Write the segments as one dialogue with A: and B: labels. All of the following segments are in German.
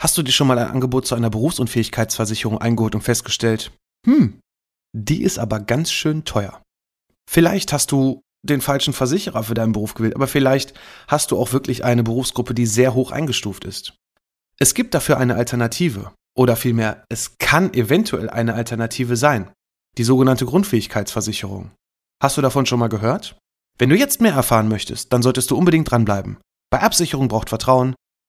A: Hast du dir schon mal ein Angebot zu einer Berufsunfähigkeitsversicherung eingeholt und festgestellt, hm, die ist aber ganz schön teuer. Vielleicht hast du den falschen Versicherer für deinen Beruf gewählt, aber vielleicht hast du auch wirklich eine Berufsgruppe, die sehr hoch eingestuft ist. Es gibt dafür eine Alternative, oder vielmehr, es kann eventuell eine Alternative sein, die sogenannte Grundfähigkeitsversicherung. Hast du davon schon mal gehört? Wenn du jetzt mehr erfahren möchtest, dann solltest du unbedingt dranbleiben. Bei Absicherung braucht Vertrauen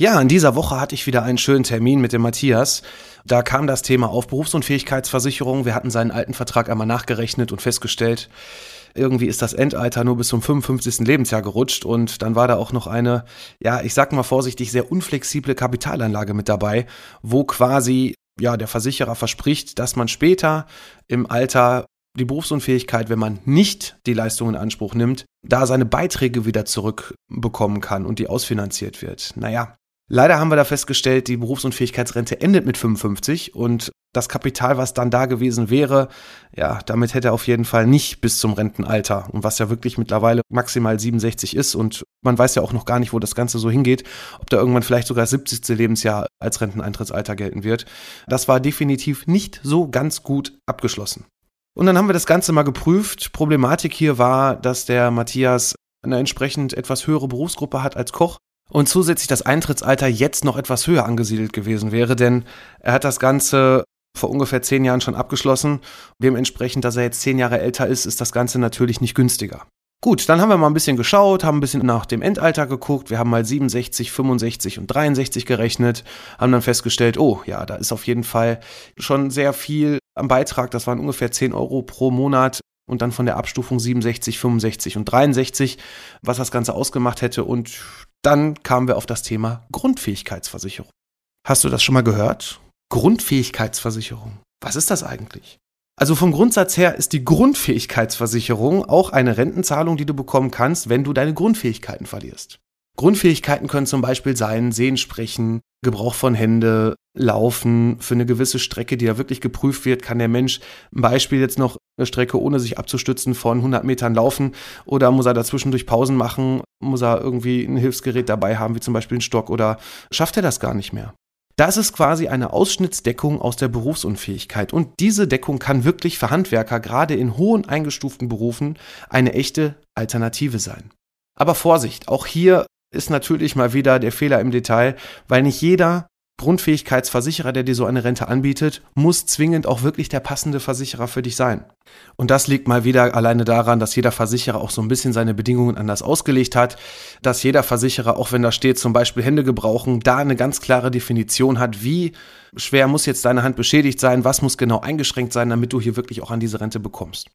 A: Ja, in dieser Woche hatte ich wieder einen schönen Termin mit dem Matthias. Da kam das Thema auf Berufsunfähigkeitsversicherung. Wir hatten seinen alten Vertrag einmal nachgerechnet und festgestellt, irgendwie ist das Endalter nur bis zum 55. Lebensjahr gerutscht und dann war da auch noch eine, ja, ich sag mal vorsichtig, sehr unflexible Kapitalanlage mit dabei, wo quasi ja, der Versicherer verspricht, dass man später im Alter die Berufsunfähigkeit, wenn man nicht die Leistung in Anspruch nimmt, da seine Beiträge wieder zurückbekommen kann und die ausfinanziert wird. Naja, Leider haben wir da festgestellt, die Berufsunfähigkeitsrente endet mit 55 und das Kapital, was dann da gewesen wäre, ja, damit hätte er auf jeden Fall nicht bis zum Rentenalter und was ja wirklich mittlerweile maximal 67 ist und man weiß ja auch noch gar nicht, wo das Ganze so hingeht, ob da irgendwann vielleicht sogar das 70. Lebensjahr als Renteneintrittsalter gelten wird. Das war definitiv nicht so ganz gut abgeschlossen. Und dann haben wir das Ganze mal geprüft. Problematik hier war, dass der Matthias eine entsprechend etwas höhere Berufsgruppe hat als Koch und zusätzlich das Eintrittsalter jetzt noch etwas höher angesiedelt gewesen wäre, denn er hat das Ganze vor ungefähr zehn Jahren schon abgeschlossen. Dementsprechend, dass er jetzt zehn Jahre älter ist, ist das Ganze natürlich nicht günstiger. Gut, dann haben wir mal ein bisschen geschaut, haben ein bisschen nach dem Endalter geguckt. Wir haben mal 67, 65 und 63 gerechnet, haben dann festgestellt, oh ja, da ist auf jeden Fall schon sehr viel am Beitrag. Das waren ungefähr 10 Euro pro Monat und dann von der Abstufung 67, 65 und 63, was das Ganze ausgemacht hätte. Und dann kamen wir auf das Thema Grundfähigkeitsversicherung. Hast du das schon mal gehört? Grundfähigkeitsversicherung. Was ist das eigentlich? Also vom Grundsatz her ist die Grundfähigkeitsversicherung auch eine Rentenzahlung, die du bekommen kannst, wenn du deine Grundfähigkeiten verlierst. Grundfähigkeiten können zum Beispiel sein Sehen, Sprechen, Gebrauch von Hände, Laufen für eine gewisse Strecke, die ja wirklich geprüft wird. Kann der Mensch ein Beispiel jetzt noch eine Strecke ohne sich abzustützen von 100 Metern laufen oder muss er dazwischen durch Pausen machen? Muss er irgendwie ein Hilfsgerät dabei haben, wie zum Beispiel einen Stock oder schafft er das gar nicht mehr? Das ist quasi eine Ausschnittsdeckung aus der Berufsunfähigkeit. Und diese Deckung kann wirklich für Handwerker, gerade in hohen eingestuften Berufen, eine echte Alternative sein. Aber Vorsicht, auch hier ist natürlich mal wieder der Fehler im Detail, weil nicht jeder Grundfähigkeitsversicherer, der dir so eine Rente anbietet, muss zwingend auch wirklich der passende Versicherer für dich sein. Und das liegt mal wieder alleine daran, dass jeder Versicherer auch so ein bisschen seine Bedingungen anders ausgelegt hat, dass jeder Versicherer, auch wenn da steht, zum Beispiel Hände gebrauchen, da eine ganz klare Definition hat, wie schwer muss jetzt deine Hand beschädigt sein, was muss genau eingeschränkt sein, damit du hier wirklich auch an diese Rente bekommst.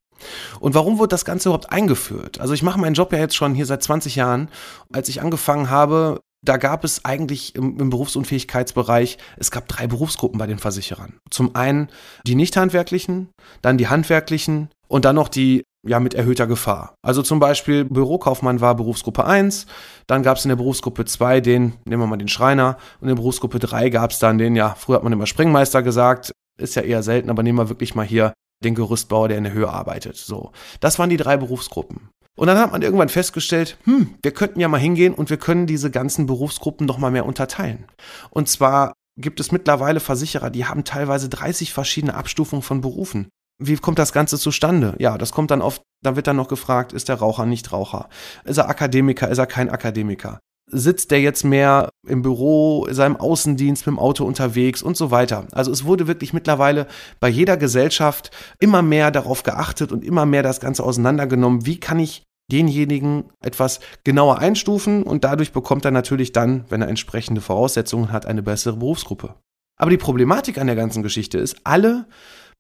A: Und warum wurde das Ganze überhaupt eingeführt? Also ich mache meinen Job ja jetzt schon hier seit 20 Jahren. Als ich angefangen habe, da gab es eigentlich im, im, Berufsunfähigkeitsbereich, es gab drei Berufsgruppen bei den Versicherern. Zum einen die nicht handwerklichen, dann die handwerklichen und dann noch die ja mit erhöhter Gefahr. Also zum Beispiel Bürokaufmann war Berufsgruppe 1, dann gab es in der Berufsgruppe 2 den, nehmen wir mal den Schreiner, und in der Berufsgruppe 3 gab es dann den, ja, früher hat man immer Springmeister gesagt, ist ja eher selten, aber nehmen wir wirklich mal hier den Gerüstbauer, der in der Höhe arbeitet. So, das waren die drei Berufsgruppen. Und dann hat man irgendwann festgestellt, hm, wir könnten ja mal hingehen und wir können diese ganzen Berufsgruppen noch mal mehr unterteilen. Und zwar gibt es mittlerweile Versicherer, die haben teilweise 30 verschiedene Abstufungen von Berufen. Wie kommt das Ganze zustande? Ja, das kommt dann oft, da wird dann noch gefragt, ist der Raucher nicht Raucher? Ist er Akademiker? Ist er kein Akademiker? Sitzt der jetzt mehr im Büro, seinem Außendienst mit dem Auto unterwegs und so weiter? Also es wurde wirklich mittlerweile bei jeder Gesellschaft immer mehr darauf geachtet und immer mehr das Ganze auseinandergenommen. Wie kann ich denjenigen etwas genauer einstufen und dadurch bekommt er natürlich dann, wenn er entsprechende Voraussetzungen hat, eine bessere Berufsgruppe. Aber die Problematik an der ganzen Geschichte ist, alle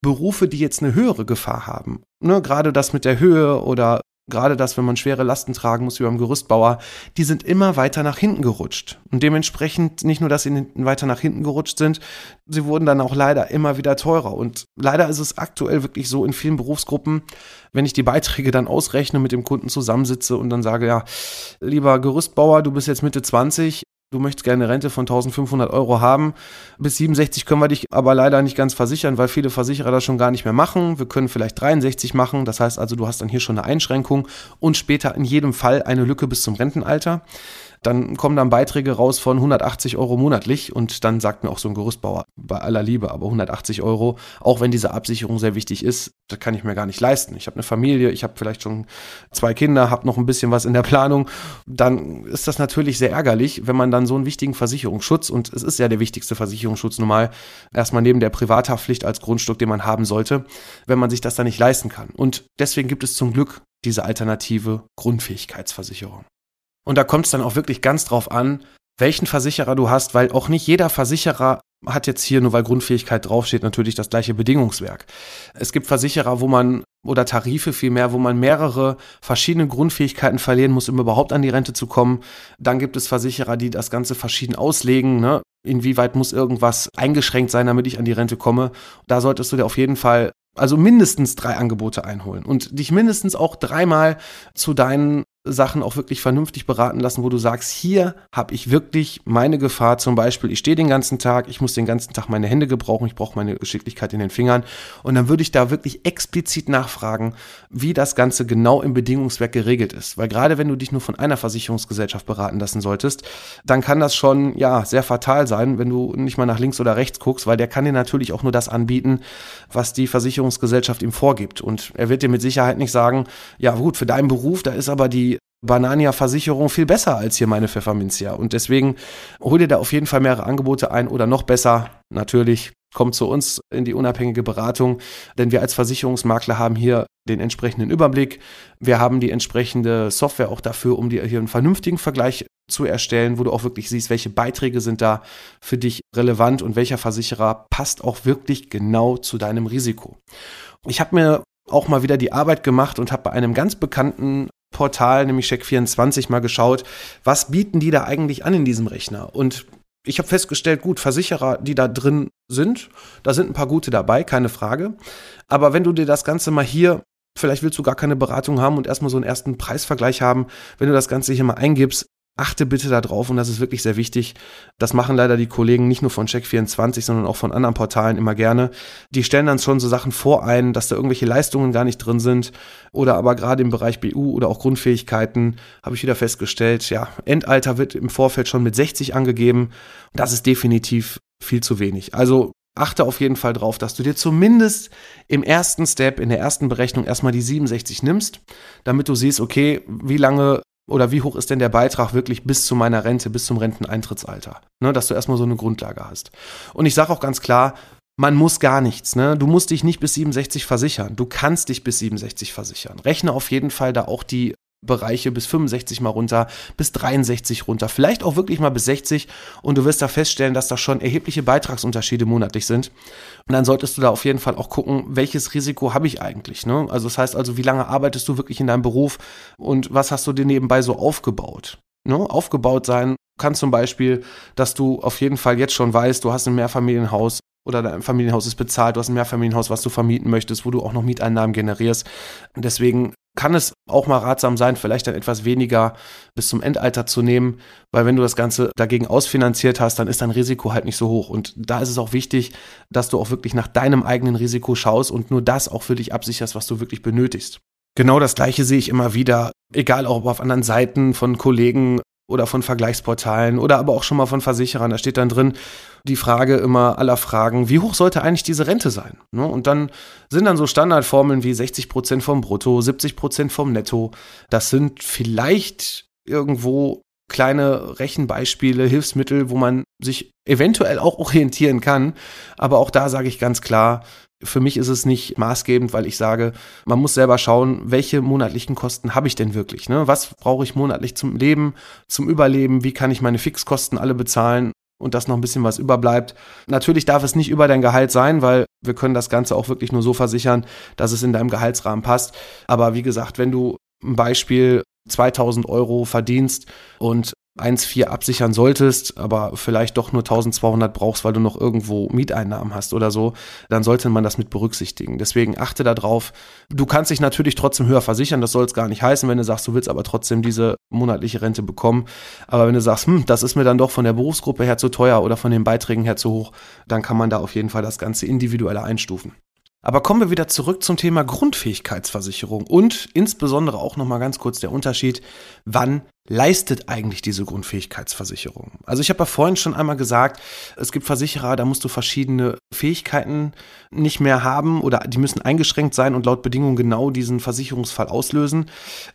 A: Berufe, die jetzt eine höhere Gefahr haben, ne, gerade das mit der Höhe oder gerade das, wenn man schwere Lasten tragen muss wie beim Gerüstbauer, die sind immer weiter nach hinten gerutscht. Und dementsprechend nicht nur, dass sie weiter nach hinten gerutscht sind, sie wurden dann auch leider immer wieder teurer. Und leider ist es aktuell wirklich so in vielen Berufsgruppen, wenn ich die Beiträge dann ausrechne, mit dem Kunden zusammensitze und dann sage, ja, lieber Gerüstbauer, du bist jetzt Mitte 20, du möchtest gerne eine Rente von 1500 Euro haben. Bis 67 können wir dich aber leider nicht ganz versichern, weil viele Versicherer das schon gar nicht mehr machen. Wir können vielleicht 63 machen. Das heißt also, du hast dann hier schon eine Einschränkung und später in jedem Fall eine Lücke bis zum Rentenalter dann kommen dann Beiträge raus von 180 Euro monatlich und dann sagt mir auch so ein Gerüstbauer, bei aller Liebe, aber 180 Euro, auch wenn diese Absicherung sehr wichtig ist, das kann ich mir gar nicht leisten. Ich habe eine Familie, ich habe vielleicht schon zwei Kinder, habe noch ein bisschen was in der Planung, dann ist das natürlich sehr ärgerlich, wenn man dann so einen wichtigen Versicherungsschutz, und es ist ja der wichtigste Versicherungsschutz normal, erstmal neben der Privathaftpflicht als Grundstück, den man haben sollte, wenn man sich das dann nicht leisten kann. Und deswegen gibt es zum Glück diese alternative Grundfähigkeitsversicherung. Und da kommt es dann auch wirklich ganz drauf an, welchen Versicherer du hast, weil auch nicht jeder Versicherer hat jetzt hier, nur weil Grundfähigkeit draufsteht, natürlich das gleiche Bedingungswerk. Es gibt Versicherer, wo man, oder Tarife vielmehr, wo man mehrere verschiedene Grundfähigkeiten verlieren muss, um überhaupt an die Rente zu kommen. Dann gibt es Versicherer, die das Ganze verschieden auslegen. Ne? Inwieweit muss irgendwas eingeschränkt sein, damit ich an die Rente komme? Da solltest du dir auf jeden Fall also mindestens drei Angebote einholen und dich mindestens auch dreimal zu deinen Sachen auch wirklich vernünftig beraten lassen, wo du sagst, hier habe ich wirklich meine Gefahr, zum Beispiel, ich stehe den ganzen Tag, ich muss den ganzen Tag meine Hände gebrauchen, ich brauche meine Geschicklichkeit in den Fingern. Und dann würde ich da wirklich explizit nachfragen, wie das Ganze genau im Bedingungswerk geregelt ist, weil gerade wenn du dich nur von einer Versicherungsgesellschaft beraten lassen solltest, dann kann das schon, ja, sehr fatal sein, wenn du nicht mal nach links oder rechts guckst, weil der kann dir natürlich auch nur das anbieten, was die Versicherungsgesellschaft ihm vorgibt. Und er wird dir mit Sicherheit nicht sagen, ja gut, für deinen Beruf, da ist aber die Banania-Versicherung viel besser als hier meine Pfefferminzia. Und deswegen hol dir da auf jeden Fall mehrere Angebote ein oder noch besser, natürlich, komm zu uns in die unabhängige Beratung, denn wir als Versicherungsmakler haben hier den entsprechenden Überblick. Wir haben die entsprechende Software auch dafür, um dir hier einen vernünftigen Vergleich zu erstellen, wo du auch wirklich siehst, welche Beiträge sind da für dich relevant und welcher Versicherer passt auch wirklich genau zu deinem Risiko. Ich habe mir auch mal wieder die Arbeit gemacht und habe bei einem ganz bekannten Portal, nämlich Check24, mal geschaut, was bieten die da eigentlich an in diesem Rechner? Und ich habe festgestellt, gut, Versicherer, die da drin sind, da sind ein paar gute dabei, keine Frage. Aber wenn du dir das Ganze mal hier, vielleicht willst du gar keine Beratung haben und erstmal so einen ersten Preisvergleich haben, wenn du das Ganze hier mal eingibst, achte bitte darauf und das ist wirklich sehr wichtig. Das machen leider die Kollegen nicht nur von Check24, sondern auch von anderen Portalen immer gerne. Die stellen dann schon so Sachen vor ein, dass da irgendwelche Leistungen gar nicht drin sind oder aber gerade im Bereich BU oder auch Grundfähigkeiten habe ich wieder festgestellt, ja, Endalter wird im Vorfeld schon mit 60 angegeben. Das ist definitiv viel zu wenig. Also achte auf jeden Fall drauf, dass du dir zumindest im ersten Step, in der ersten Berechnung erstmal die 67 nimmst, damit du siehst, okay, wie lange oder wie hoch ist denn der Beitrag wirklich bis zu meiner Rente, bis zum Renteneintrittsalter? Ne, dass du erstmal so eine Grundlage hast. Und ich sage auch ganz klar, man muss gar nichts. Ne? Du musst dich nicht bis 67 versichern. Du kannst dich bis 67 versichern. Rechne auf jeden Fall da auch die Bereiche bis 65 mal runter, bis 63 runter, vielleicht auch wirklich mal bis 60 und du wirst da feststellen, dass da schon erhebliche Beitragsunterschiede monatlich sind. Und dann solltest du da auf jeden Fall auch gucken, welches Risiko habe ich eigentlich. Ne? Also das heißt also, wie lange arbeitest du wirklich in deinem Beruf und was hast du dir nebenbei so aufgebaut? Ne? Aufgebaut sein kann zum Beispiel, dass du auf jeden Fall jetzt schon weißt, du hast ein Mehrfamilienhaus, oder dein Familienhaus ist bezahlt, du hast ein Mehrfamilienhaus, was du vermieten möchtest, wo du auch noch Mieteinnahmen generierst. deswegen kann es auch mal ratsam sein, vielleicht dann etwas weniger bis zum Endalter zu nehmen, weil wenn du das Ganze dagegen ausfinanziert hast, dann ist dein Risiko halt nicht so hoch. Und da ist es auch wichtig, dass du auch wirklich nach deinem eigenen Risiko schaust und nur das auch für dich absicherst, was du wirklich benötigst. Genau das Gleiche sehe ich immer wieder, egal auch auf anderen Seiten von Kollegen oder von Vergleichsportalen oder aber auch schon mal von Versicherern. Da steht dann drin die Frage immer aller Fragen, wie hoch sollte eigentlich diese Rente sein? Ne? Und dann sind dann so Standardformeln wie 60 Prozent vom Brutto, 70 Prozent vom Netto. Das sind vielleicht irgendwo kleine Rechenbeispiele, Hilfsmittel, wo man sich eventuell auch orientieren kann. Aber auch da sage ich ganz klar, für mich ist es nicht maßgebend, weil ich sage, man muss selber schauen, welche monatlichen Kosten habe ich denn wirklich? Ne? Was brauche ich monatlich zum Leben, zum Überleben? Wie kann ich meine Fixkosten alle bezahlen? und dass noch ein bisschen was überbleibt. Natürlich darf es nicht über dein Gehalt sein, weil wir können das Ganze auch wirklich nur so versichern, dass es in deinem Gehaltsrahmen passt. Aber wie gesagt, wenn du ein Beispiel 2000 Euro verdienst und 1,4 absichern solltest, aber vielleicht doch nur 1200 brauchst, weil du noch irgendwo Mieteinnahmen hast oder so, dann sollte man das mit berücksichtigen. Deswegen achte darauf. Du kannst dich natürlich trotzdem höher versichern, das soll es gar nicht heißen, wenn du sagst, du willst aber trotzdem diese monatliche Rente bekommen. Aber wenn du sagst, hm, das ist mir dann doch von der Berufsgruppe her zu teuer oder von den Beiträgen her zu hoch, dann kann man da auf jeden Fall das Ganze individueller einstufen. Aber kommen wir wieder zurück zum Thema Grundfähigkeitsversicherung und insbesondere auch nochmal ganz kurz der Unterschied, wann leistet eigentlich diese Grundfähigkeitsversicherung? Also ich habe ja vorhin schon einmal gesagt, es gibt Versicherer, da musst du verschiedene Fähigkeiten nicht mehr haben oder die müssen eingeschränkt sein und laut Bedingungen genau diesen Versicherungsfall auslösen.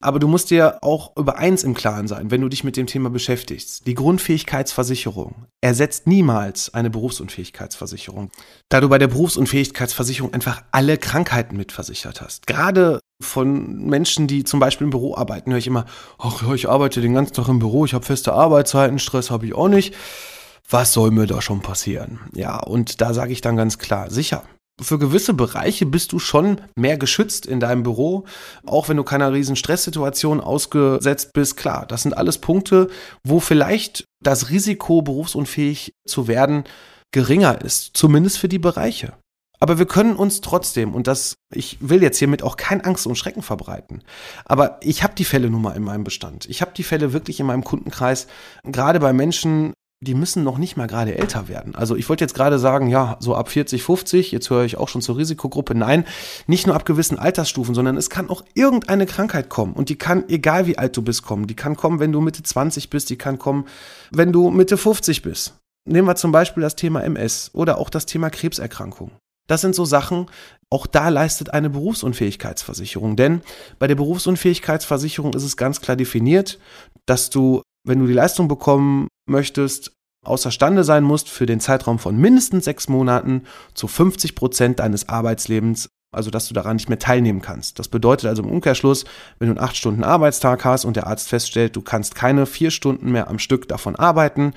A: Aber du musst dir auch über eins im Klaren sein, wenn du dich mit dem Thema beschäftigst. Die Grundfähigkeitsversicherung ersetzt niemals eine Berufsunfähigkeitsversicherung, da du bei der Berufsunfähigkeitsversicherung einfach alle Krankheiten mitversichert hast. Gerade von Menschen, die zum Beispiel im Büro arbeiten, höre ich immer, ach ja, ich arbeite den ganzen Tag im Büro, ich habe feste Arbeitszeiten, Stress habe ich auch nicht. Was soll mir da schon passieren? Ja, und da sage ich dann ganz klar, sicher. Für gewisse Bereiche bist du schon mehr geschützt in deinem Büro, auch wenn du keiner riesen Stresssituation ausgesetzt bist. Klar, das sind alles Punkte, wo vielleicht das Risiko, berufsunfähig zu werden, geringer ist, zumindest für die Bereiche. Aber wir können uns trotzdem, und das, ich will jetzt hiermit auch kein Angst und Schrecken verbreiten, aber ich habe die Fälle nun mal in meinem Bestand. Ich habe die Fälle wirklich in meinem Kundenkreis, gerade bei Menschen, die müssen noch nicht mal gerade älter werden. Also ich wollte jetzt gerade sagen, ja, so ab 40, 50, jetzt höre ich auch schon zur Risikogruppe. Nein, nicht nur ab gewissen Altersstufen, sondern es kann auch irgendeine Krankheit kommen. Und die kann, egal wie alt du bist, kommen. Die kann kommen, wenn du Mitte 20 bist, die kann kommen, wenn du Mitte 50 bist. Nehmen wir zum Beispiel das Thema MS oder auch das Thema Krebserkrankung. Das sind so Sachen, auch da leistet eine Berufsunfähigkeitsversicherung. Denn bei der Berufsunfähigkeitsversicherung ist es ganz klar definiert, dass du, wenn du die Leistung bekommen möchtest, außerstande sein musst, für den Zeitraum von mindestens sechs Monaten zu 50 Prozent deines Arbeitslebens also dass du daran nicht mehr teilnehmen kannst. Das bedeutet also im Umkehrschluss, wenn du einen acht Stunden Arbeitstag hast und der Arzt feststellt, du kannst keine vier Stunden mehr am Stück davon arbeiten,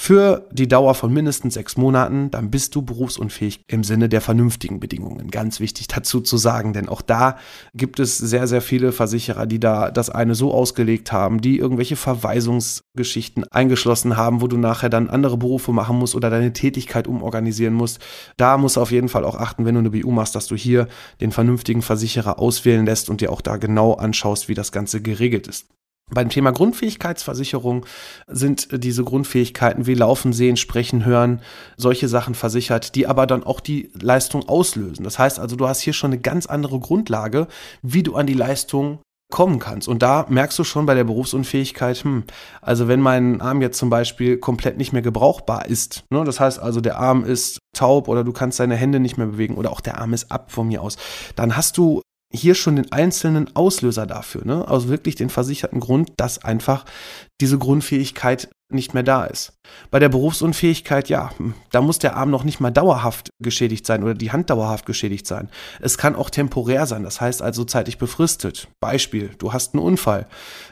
A: für die Dauer von mindestens sechs Monaten, dann bist du berufsunfähig im Sinne der vernünftigen Bedingungen. Ganz wichtig dazu zu sagen, denn auch da gibt es sehr, sehr viele Versicherer, die da das eine so ausgelegt haben, die irgendwelche Verweisungsgeschichten eingeschlossen haben, wo du nachher dann andere Berufe machen musst oder deine Tätigkeit umorganisieren musst. Da musst du auf jeden Fall auch achten, wenn du eine BU machst, dass du hier den vernünftigen Versicherer auswählen lässt und dir auch da genau anschaust, wie das Ganze geregelt ist. Beim Thema Grundfähigkeitsversicherung sind diese Grundfähigkeiten wie Laufen, Sehen, Sprechen, Hören, solche Sachen versichert, die aber dann auch die Leistung auslösen. Das heißt also, du hast hier schon eine ganz andere Grundlage, wie du an die Leistung kommen kannst. Und da merkst du schon bei der Berufsunfähigkeit, hm, also wenn mein Arm jetzt zum Beispiel komplett nicht mehr gebrauchbar ist, ne, das heißt also der Arm ist taub oder du kannst deine Hände nicht mehr bewegen oder auch der Arm ist ab von mir aus, dann hast du hier schon den einzelnen Auslöser dafür, ne? Also wirklich den versicherten Grund, dass einfach diese Grundfähigkeit nicht mehr da ist. Bei der Berufsunfähigkeit, ja, da muss der Arm noch nicht mal dauerhaft geschädigt sein oder die Hand dauerhaft geschädigt sein. Es kann auch temporär sein, das heißt also zeitlich befristet. Beispiel, du hast einen Unfall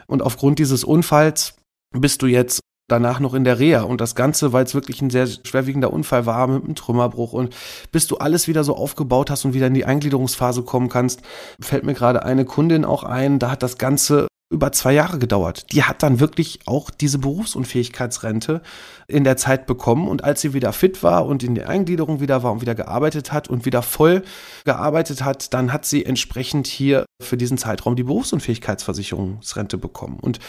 A: und aufgrund dieses Unfalls bist du jetzt danach noch in der Reha. Und das Ganze, weil es wirklich ein sehr schwerwiegender Unfall war mit einem Trümmerbruch und bis du alles wieder so aufgebaut hast und wieder in die Eingliederungsphase kommen kannst, fällt mir gerade eine Kundin auch ein, da hat das Ganze über zwei Jahre gedauert. Die hat dann wirklich auch diese Berufsunfähigkeitsrente in der Zeit bekommen. Und als sie wieder fit war und in der Eingliederung wieder war und wieder gearbeitet hat und wieder voll gearbeitet hat, dann hat sie entsprechend hier für diesen Zeitraum die Berufsunfähigkeitsversicherungsrente bekommen. Und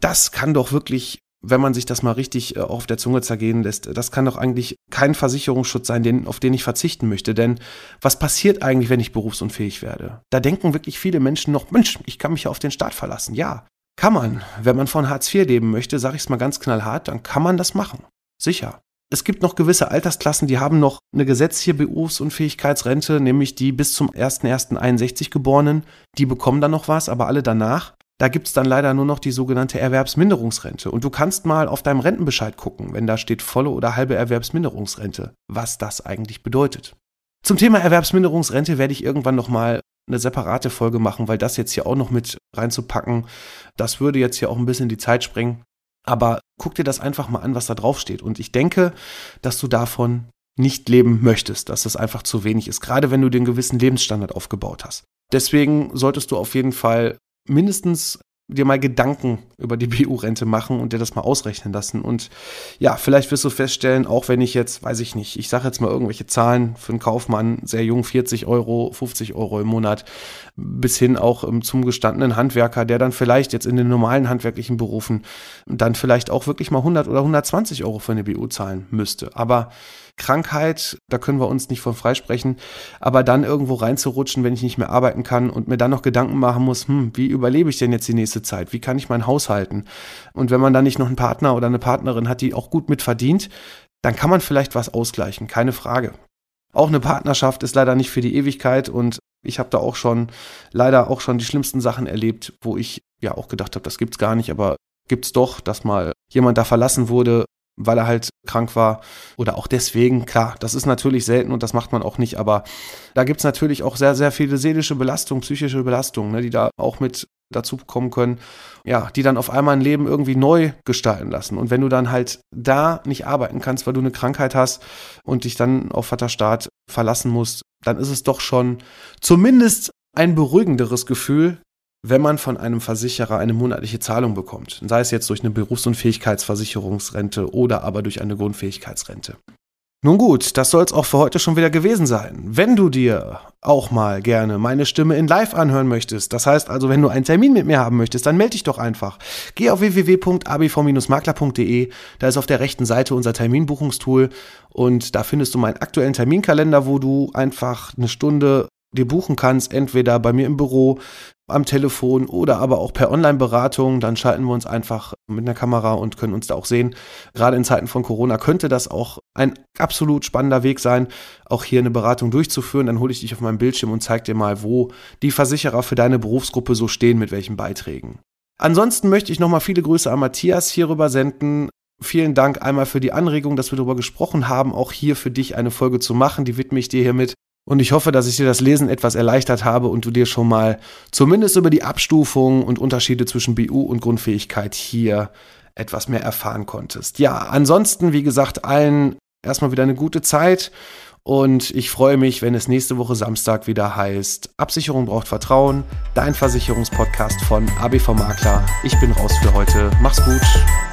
A: das kann doch wirklich wenn man sich das mal richtig äh, auf der Zunge zergehen lässt, das kann doch eigentlich kein Versicherungsschutz sein, den, auf den ich verzichten möchte. Denn was passiert eigentlich, wenn ich berufsunfähig werde? Da denken wirklich viele Menschen noch, Mensch, ich kann mich ja auf den Staat verlassen. Ja, kann man. Wenn man von Hartz IV leben möchte, sage ich es mal ganz knallhart, dann kann man das machen. Sicher. Es gibt noch gewisse Altersklassen, die haben noch eine gesetzliche Berufsunfähigkeitsrente, nämlich die bis zum 01.01.61 Geborenen. Die bekommen dann noch was, aber alle danach. Da gibt's dann leider nur noch die sogenannte Erwerbsminderungsrente. Und du kannst mal auf deinem Rentenbescheid gucken, wenn da steht volle oder halbe Erwerbsminderungsrente, was das eigentlich bedeutet. Zum Thema Erwerbsminderungsrente werde ich irgendwann nochmal eine separate Folge machen, weil das jetzt hier auch noch mit reinzupacken, das würde jetzt hier auch ein bisschen die Zeit sprengen. Aber guck dir das einfach mal an, was da drauf steht. Und ich denke, dass du davon nicht leben möchtest, dass das einfach zu wenig ist, gerade wenn du den gewissen Lebensstandard aufgebaut hast. Deswegen solltest du auf jeden Fall mindestens dir mal Gedanken über die BU-Rente machen und dir das mal ausrechnen lassen. Und ja, vielleicht wirst du feststellen, auch wenn ich jetzt, weiß ich nicht, ich sage jetzt mal irgendwelche Zahlen für einen Kaufmann, sehr jung, 40 Euro, 50 Euro im Monat, bis hin auch ähm, zum gestandenen Handwerker, der dann vielleicht jetzt in den normalen handwerklichen Berufen dann vielleicht auch wirklich mal 100 oder 120 Euro für eine BU zahlen müsste. Aber Krankheit, da können wir uns nicht von freisprechen, aber dann irgendwo reinzurutschen, wenn ich nicht mehr arbeiten kann und mir dann noch Gedanken machen muss, hm, wie überlebe ich denn jetzt die nächste Zeit? Wie kann ich mein Haus halten? Und wenn man dann nicht noch einen Partner oder eine Partnerin hat, die auch gut mitverdient, dann kann man vielleicht was ausgleichen, keine Frage. Auch eine Partnerschaft ist leider nicht für die Ewigkeit und ich habe da auch schon leider auch schon die schlimmsten Sachen erlebt, wo ich ja auch gedacht habe, das gibt's gar nicht, aber gibt's doch, dass mal jemand da verlassen wurde weil er halt krank war oder auch deswegen, klar, das ist natürlich selten und das macht man auch nicht, aber da gibt's natürlich auch sehr, sehr viele seelische Belastungen, psychische Belastungen, ne, die da auch mit dazu kommen können, ja, die dann auf einmal ein Leben irgendwie neu gestalten lassen. Und wenn du dann halt da nicht arbeiten kannst, weil du eine Krankheit hast und dich dann auf Vaterstaat verlassen musst, dann ist es doch schon zumindest ein beruhigenderes Gefühl, wenn man von einem Versicherer eine monatliche Zahlung bekommt, sei es jetzt durch eine Berufsunfähigkeitsversicherungsrente oder aber durch eine Grundfähigkeitsrente. Nun gut, das soll es auch für heute schon wieder gewesen sein. Wenn du dir auch mal gerne meine Stimme in Live anhören möchtest, das heißt also, wenn du einen Termin mit mir haben möchtest, dann melde dich doch einfach. Geh auf www.abv-makler.de, da ist auf der rechten Seite unser Terminbuchungstool und da findest du meinen aktuellen Terminkalender, wo du einfach eine Stunde dir buchen kannst, entweder bei mir im Büro, am Telefon oder aber auch per Online-Beratung. Dann schalten wir uns einfach mit einer Kamera und können uns da auch sehen. Gerade in Zeiten von Corona könnte das auch ein absolut spannender Weg sein, auch hier eine Beratung durchzuführen. Dann hole ich dich auf meinem Bildschirm und zeige dir mal, wo die Versicherer für deine Berufsgruppe so stehen, mit welchen Beiträgen. Ansonsten möchte ich nochmal viele Grüße an Matthias hierüber senden. Vielen Dank einmal für die Anregung, dass wir darüber gesprochen haben, auch hier für dich eine Folge zu machen. Die widme ich dir hiermit. Und ich hoffe, dass ich dir das Lesen etwas erleichtert habe und du dir schon mal zumindest über die Abstufung und Unterschiede zwischen BU und Grundfähigkeit hier etwas mehr erfahren konntest. Ja, ansonsten, wie gesagt, allen erstmal wieder eine gute Zeit und ich freue mich, wenn es nächste Woche Samstag wieder heißt, Absicherung braucht Vertrauen, dein Versicherungspodcast von ABV Makler. Ich bin raus für heute. Mach's gut.